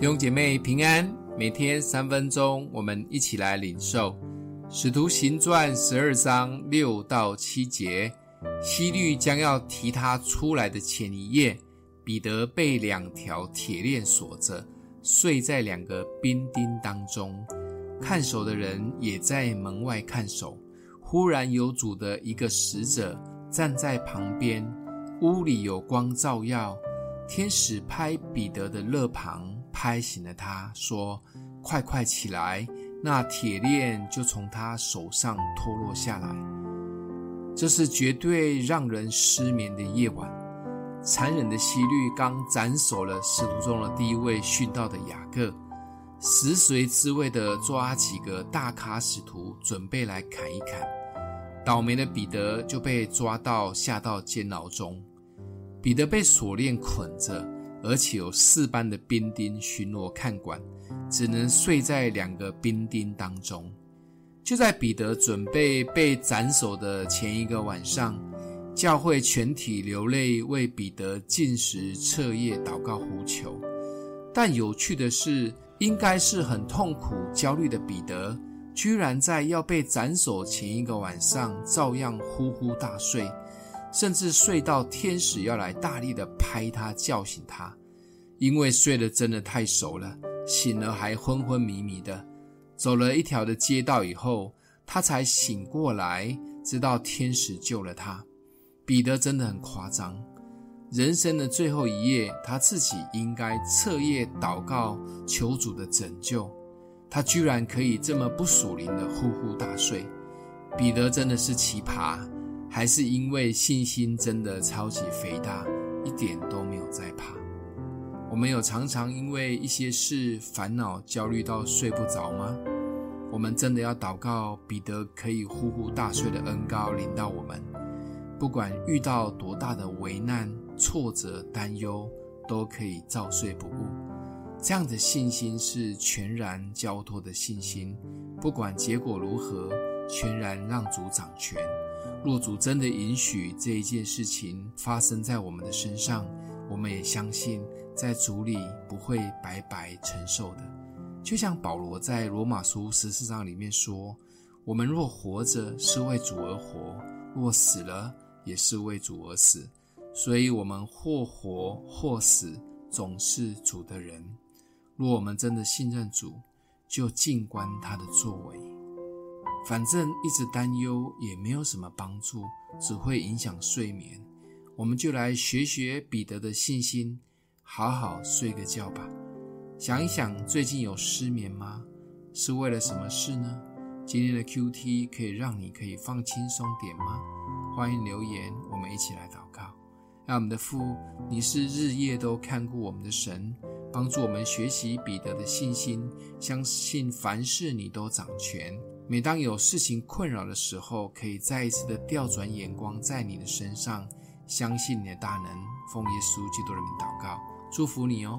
弟兄姐妹平安，每天三分钟，我们一起来领受《使徒行传》十二章六到七节。希律将要提他出来的前一夜，彼得被两条铁链锁着，睡在两个兵丁当中，看守的人也在门外看守。忽然有主的一个使者站在旁边，屋里有光照耀，天使拍彼得的肋旁。拍醒了他，说：“快快起来！”那铁链就从他手上脱落下来。这是绝对让人失眠的夜晚。残忍的希律刚斩首了使徒中的第一位殉道的雅各，食髓知味的抓几个大咖使徒，准备来砍一砍。倒霉的彼得就被抓到下到监牢中。彼得被锁链捆着。而且有四班的兵丁巡逻看管，只能睡在两个兵丁当中。就在彼得准备被斩首的前一个晚上，教会全体流泪为彼得进食彻夜祷告呼求。但有趣的是，应该是很痛苦焦虑的彼得，居然在要被斩首前一个晚上，照样呼呼大睡。甚至睡到天使要来大力的拍他叫醒他，因为睡得真的太熟了，醒了还昏昏迷迷的。走了一条的街道以后，他才醒过来，知道天使救了他。彼得真的很夸张，人生的最后一夜，他自己应该彻夜祷告求主的拯救，他居然可以这么不属灵的呼呼大睡。彼得真的是奇葩。还是因为信心真的超级肥大，一点都没有在怕。我们有常常因为一些事烦恼、焦虑到睡不着吗？我们真的要祷告，彼得可以呼呼大睡的恩膏临到我们，不管遇到多大的危难、挫折、担忧，都可以照睡不误。这样的信心是全然交托的信心，不管结果如何，全然让主掌权。若主真的允许这一件事情发生在我们的身上，我们也相信在主里不会白白承受的。就像保罗在罗马书十四章里面说：“我们若活着，是为主而活；若死了，也是为主而死。所以，我们或活或死，总是主的人。若我们真的信任主，就静观他的作为。”反正一直担忧也没有什么帮助，只会影响睡眠。我们就来学学彼得的信心，好好睡个觉吧。想一想，最近有失眠吗？是为了什么事呢？今天的 QT 可以让你可以放轻松点吗？欢迎留言，我们一起来祷告。让我们的父，你是日夜都看顾我们的神，帮助我们学习彼得的信心，相信凡事你都掌权。每当有事情困扰的时候，可以再一次的调转眼光在你的身上，相信你的大能。奉耶稣基督的名祷告，祝福你哦。